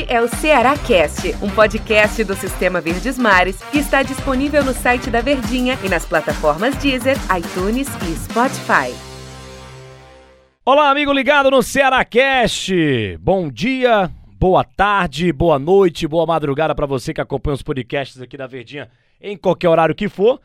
Este é o Ceará Cast, um podcast do Sistema Verdes Mares que está disponível no site da Verdinha e nas plataformas Deezer, iTunes e Spotify. Olá, amigo ligado no Ceará Cast. Bom dia, boa tarde, boa noite, boa madrugada para você que acompanha os podcasts aqui da Verdinha em qualquer horário que for.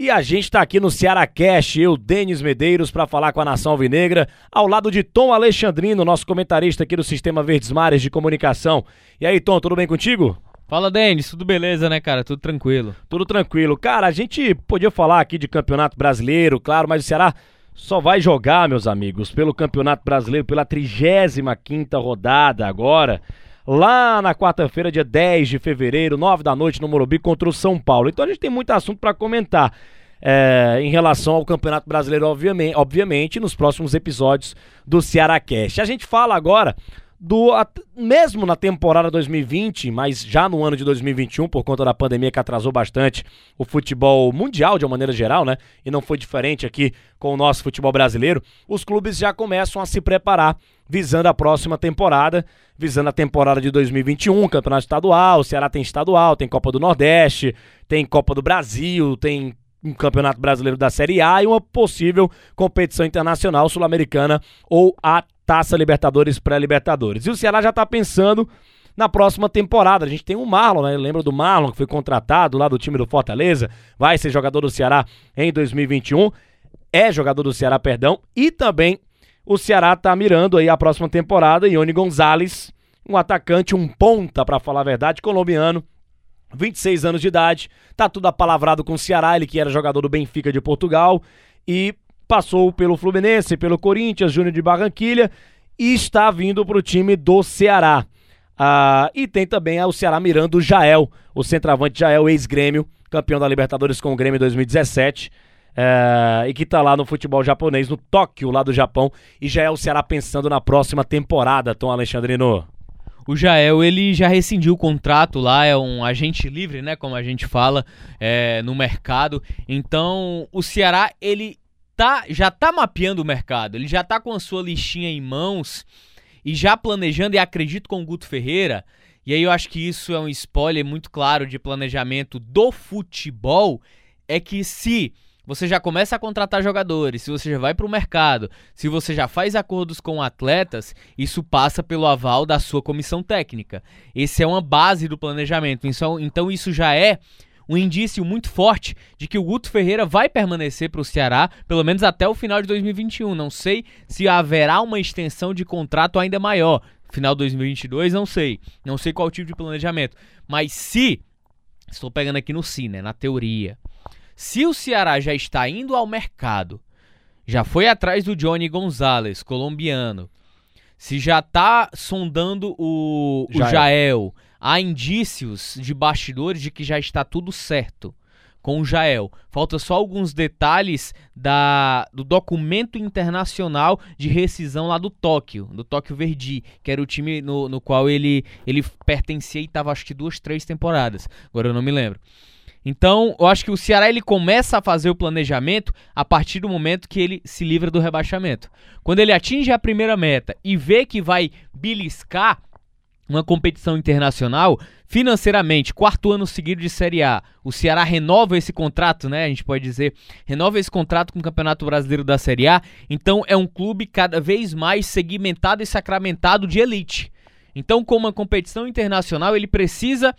E a gente está aqui no Ceará Cash, eu, Denis Medeiros, para falar com a Nação Alvinegra, ao lado de Tom Alexandrino, nosso comentarista aqui do Sistema Verdes Mares de Comunicação. E aí, Tom, tudo bem contigo? Fala, Denis, tudo beleza, né, cara? Tudo tranquilo. Tudo tranquilo. Cara, a gente podia falar aqui de Campeonato Brasileiro, claro, mas o Ceará só vai jogar, meus amigos, pelo Campeonato Brasileiro, pela 35ª rodada agora lá na quarta-feira, dia 10 de fevereiro, 9 da noite, no Morumbi, contra o São Paulo. Então a gente tem muito assunto para comentar. É, em relação ao Campeonato Brasileiro, obviamente, obviamente, nos próximos episódios do Ceará. A gente fala agora do mesmo na temporada 2020, mas já no ano de 2021, por conta da pandemia que atrasou bastante o futebol mundial de uma maneira geral, né? E não foi diferente aqui com o nosso futebol brasileiro. Os clubes já começam a se preparar visando a próxima temporada, visando a temporada de 2021, campeonato estadual, o Ceará tem estadual, tem Copa do Nordeste, tem Copa do Brasil, tem um campeonato brasileiro da Série A e uma possível competição internacional sul-americana ou a Taça Libertadores pré-Libertadores. E o Ceará já está pensando na próxima temporada. A gente tem o Marlon, né? Lembra do Marlon que foi contratado lá do time do Fortaleza? Vai ser jogador do Ceará em 2021. É jogador do Ceará, perdão. E também o Ceará está mirando aí a próxima temporada. Ione Gonzalez, um atacante, um ponta, para falar a verdade, colombiano. 26 anos de idade, tá tudo apalavrado com o Ceará, ele que era jogador do Benfica de Portugal e passou pelo Fluminense, pelo Corinthians, Júnior de Barranquilha e está vindo para o time do Ceará. Ah, e tem também o Ceará mirando o Jael, o centroavante Jael, ex-grêmio, campeão da Libertadores com o Grêmio em 2017. É, e que está lá no futebol japonês, no Tóquio, lá do Japão, e já é o Ceará pensando na próxima temporada, Tom Alexandrino. O Jael, ele já rescindiu o contrato lá, é um agente livre, né, como a gente fala, é, no mercado. Então, o Ceará, ele tá, já tá mapeando o mercado, ele já tá com a sua listinha em mãos e já planejando, e acredito com o Guto Ferreira, e aí eu acho que isso é um spoiler muito claro de planejamento do futebol, é que se você já começa a contratar jogadores, se você já vai para o mercado, se você já faz acordos com atletas, isso passa pelo aval da sua comissão técnica. Esse é uma base do planejamento. Então isso já é um indício muito forte de que o Guto Ferreira vai permanecer para o Ceará, pelo menos até o final de 2021. Não sei se haverá uma extensão de contrato ainda maior. Final de 2022, não sei. Não sei qual tipo de planejamento. Mas se. Estou pegando aqui no si, né? Na teoria. Se o Ceará já está indo ao mercado, já foi atrás do Johnny Gonzalez, colombiano, se já está sondando o, o Jael. Há indícios de bastidores de que já está tudo certo com o Jael. Falta só alguns detalhes da, do documento internacional de rescisão lá do Tóquio, do Tóquio Verdi, que era o time no, no qual ele, ele pertencia e estava acho que duas, três temporadas. Agora eu não me lembro. Então, eu acho que o Ceará ele começa a fazer o planejamento a partir do momento que ele se livra do rebaixamento. Quando ele atinge a primeira meta e vê que vai beliscar uma competição internacional, financeiramente, quarto ano seguido de Série A, o Ceará renova esse contrato, né? A gente pode dizer, renova esse contrato com o Campeonato Brasileiro da Série A. Então é um clube cada vez mais segmentado e sacramentado de elite. Então, como uma competição internacional, ele precisa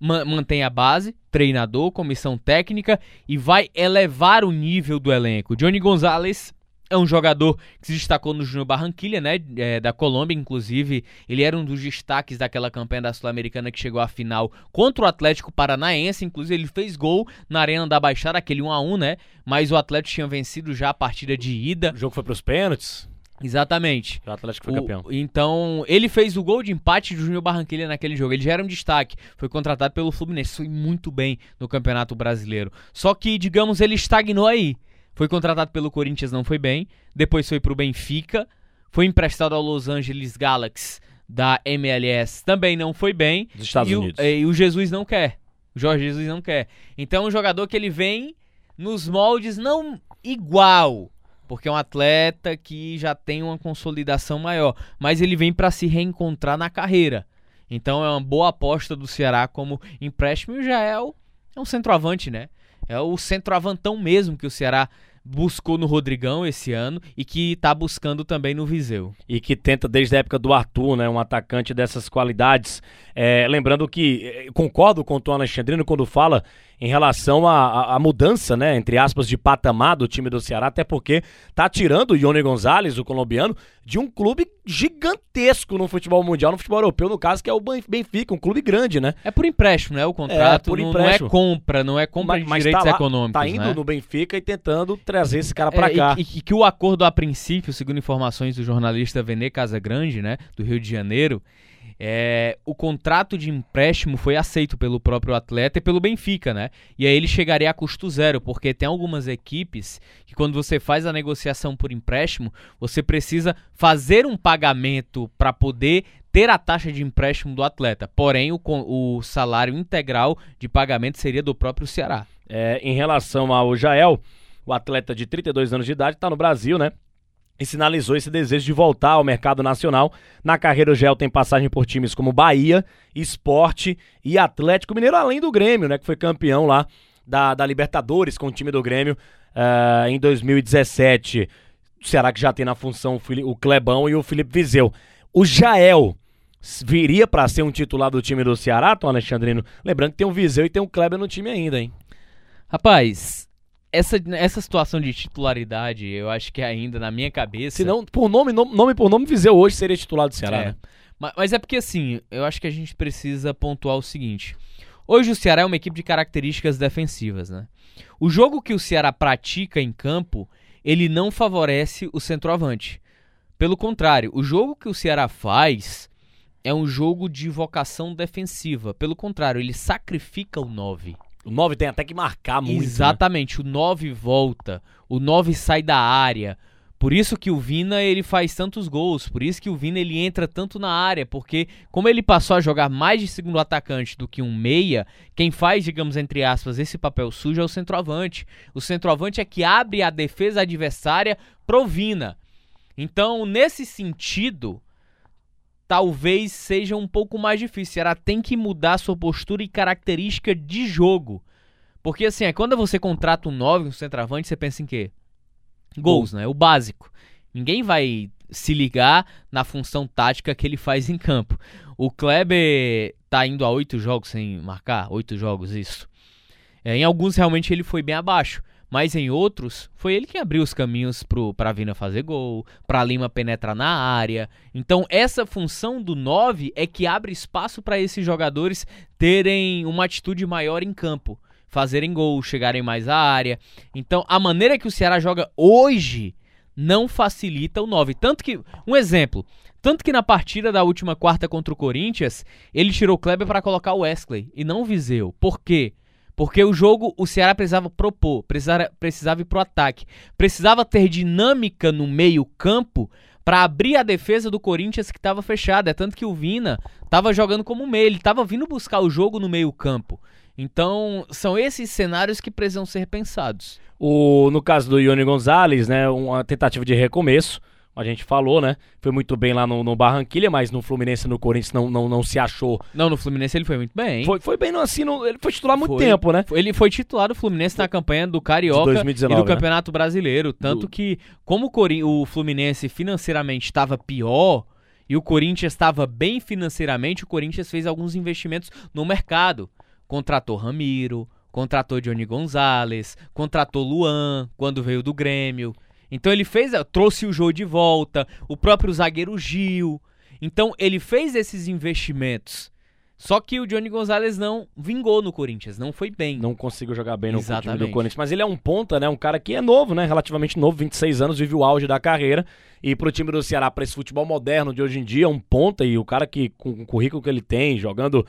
manter a base, treinador, comissão técnica e vai elevar o nível do elenco. Johnny Gonzalez é um jogador que se destacou no Júnior Barranquilha, né, é, da Colômbia, inclusive. Ele era um dos destaques daquela campanha da Sul-Americana que chegou à final contra o Atlético Paranaense. Inclusive, ele fez gol na Arena da Baixada, aquele 1 a 1 né? Mas o Atlético tinha vencido já a partida de ida. O jogo foi para os pênaltis. Exatamente. O Atlético foi o, campeão. Então, ele fez o gol de empate do Júnior Barranquilha naquele jogo. Ele já era um destaque. Foi contratado pelo Fluminense. Foi muito bem no Campeonato Brasileiro. Só que, digamos, ele estagnou aí. Foi contratado pelo Corinthians, não foi bem. Depois foi pro Benfica. Foi emprestado ao Los Angeles Galaxy da MLS, também não foi bem. Dos Estados e Unidos. O, e o Jesus não quer. O Jorge Jesus não quer. Então é um jogador que ele vem nos moldes não igual, porque é um atleta que já tem uma consolidação maior, mas ele vem para se reencontrar na carreira. Então é uma boa aposta do Ceará como empréstimo e o Jael é um centroavante, né? É o centroavantão mesmo que o Ceará buscou no Rodrigão esse ano e que está buscando também no Viseu. E que tenta desde a época do Arthur, né, um atacante dessas qualidades. É, lembrando que é, concordo com o Tom Alexandrino quando fala em relação à mudança, né, entre aspas, de patamar do time do Ceará, até porque tá tirando o Ione Gonzalez, o colombiano, de um clube gigantesco no futebol mundial, no futebol europeu, no caso, que é o Benfica, um clube grande, né? É por empréstimo, né? O contrato é, por empréstimo. não é compra, não é compra mas, de direitos tá lá, econômicos, Tá indo né? no Benfica e tentando trazer esse cara para é, cá. E, e, que o acordo a princípio, segundo informações do jornalista Vene Casagrande, né, do Rio de Janeiro, é, o contrato de empréstimo foi aceito pelo próprio atleta e pelo Benfica, né? E aí ele chegaria a custo zero, porque tem algumas equipes que quando você faz a negociação por empréstimo, você precisa fazer um pagamento para poder ter a taxa de empréstimo do atleta. Porém, o, o salário integral de pagamento seria do próprio Ceará. É, em relação ao Jael, o atleta de 32 anos de idade está no Brasil, né? E sinalizou esse desejo de voltar ao mercado nacional. Na carreira, o Gel tem passagem por times como Bahia, Esporte e Atlético Mineiro, além do Grêmio, né, que foi campeão lá da, da Libertadores com o time do Grêmio uh, em 2017. Será que já tem na função o Clebão e o Felipe Vizeu? O Jael viria para ser um titular do time do Ceará, Tom Alexandrino? Lembrando que tem o Viseu e tem o Kleber no time ainda, hein? Rapaz, essa, essa situação de titularidade, eu acho que ainda na minha cabeça. Se não, por nome, nome, nome por nome, Viseu hoje seria titular do Ceará, é. né? Mas, mas é porque assim, eu acho que a gente precisa pontuar o seguinte. Hoje o Ceará é uma equipe de características defensivas, né? O jogo que o Ceará pratica em campo, ele não favorece o centroavante. Pelo contrário, o jogo que o Ceará faz é um jogo de vocação defensiva. Pelo contrário, ele sacrifica o 9. O 9 tem até que marcar muito. Né? Exatamente, né? o 9 volta, o 9 sai da área. Por isso que o Vina ele faz tantos gols, por isso que o Vina ele entra tanto na área, porque como ele passou a jogar mais de segundo atacante do que um meia, quem faz, digamos entre aspas, esse papel sujo é o centroavante. O centroavante é que abre a defesa adversária pro Vina. Então, nesse sentido, talvez seja um pouco mais difícil. Ela tem que mudar sua postura e característica de jogo. Porque assim, é quando você contrata um 9, um centroavante, você pensa em quê? Gols, Gol. né? O básico. Ninguém vai se ligar na função tática que ele faz em campo. O Kleber tá indo a oito jogos sem marcar, oito jogos, isso. É, em alguns realmente ele foi bem abaixo mas em outros foi ele que abriu os caminhos para Vina fazer gol, para Lima penetrar na área. Então essa função do 9 é que abre espaço para esses jogadores terem uma atitude maior em campo, fazerem gol, chegarem mais à área. Então a maneira que o Ceará joga hoje não facilita o 9, tanto que um exemplo, tanto que na partida da última quarta contra o Corinthians, ele tirou o Kleber para colocar o Wesley e não o Viseu. Por quê? Porque o jogo, o Ceará precisava propor, precisava, precisava ir pro ataque. Precisava ter dinâmica no meio-campo para abrir a defesa do Corinthians que estava fechada. É tanto que o Vina estava jogando como meio, ele estava vindo buscar o jogo no meio-campo. Então, são esses cenários que precisam ser pensados. O, no caso do Ione Gonzalez, né, uma tentativa de recomeço a gente falou, né? Foi muito bem lá no, no Barranquilha, mas no Fluminense no Corinthians não, não, não se achou. Não, no Fluminense ele foi muito bem. Foi, foi bem assim, no, ele foi titular há muito foi, tempo, né? Ele foi titular do Fluminense na campanha do Carioca 2019, e do né? Campeonato Brasileiro. Tanto do... que, como o, o Fluminense financeiramente estava pior e o Corinthians estava bem financeiramente, o Corinthians fez alguns investimentos no mercado. Contratou Ramiro, contratou Johnny Gonzalez, contratou Luan quando veio do Grêmio. Então ele fez, trouxe o Jô de volta, o próprio zagueiro Gil. Então ele fez esses investimentos. Só que o Johnny Gonzalez não vingou no Corinthians, não foi bem. Não conseguiu jogar bem no time do Corinthians. Mas ele é um ponta, né? Um cara que é novo, né? Relativamente novo, 26 anos, vive o auge da carreira. E pro time do Ceará, pra esse futebol moderno de hoje em dia, é um ponta. E o cara que, com o currículo que ele tem, jogando.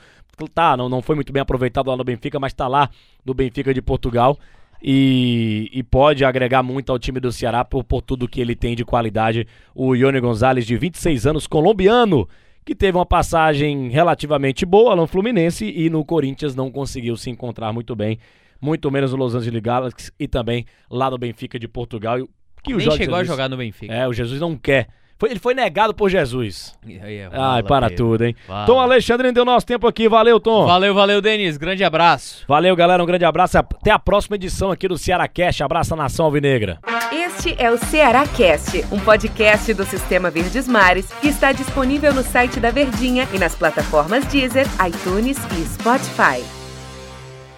Tá, não, não foi muito bem aproveitado lá no Benfica, mas tá lá no Benfica de Portugal e, e, pode agregar muito ao time do Ceará por, por tudo que ele tem de qualidade. O Ione Gonzalez, de 26 anos, colombiano, que teve uma passagem relativamente boa no Fluminense e no Corinthians não conseguiu se encontrar muito bem, muito menos no Los Angeles Galaxy e também lá no Benfica de Portugal. Que o Nem Jorge chegou Jesus, a jogar no Benfica. É, o Jesus não quer Foi, ele foi negado por Jesus. Aí, Ai, para tudo, hein? Fala. Tom Alexandre deu nosso tempo aqui. Valeu, Tom. Valeu, valeu, Denis. Grande abraço. Valeu, galera. Um grande abraço. Até a próxima edição aqui do Ceará Cast. Abraço a nação alvinegra. Este é o Ceará Cast, um podcast do Sistema Verdes Mares que está disponível no site da Verdinha e nas plataformas Deezer, iTunes e Spotify.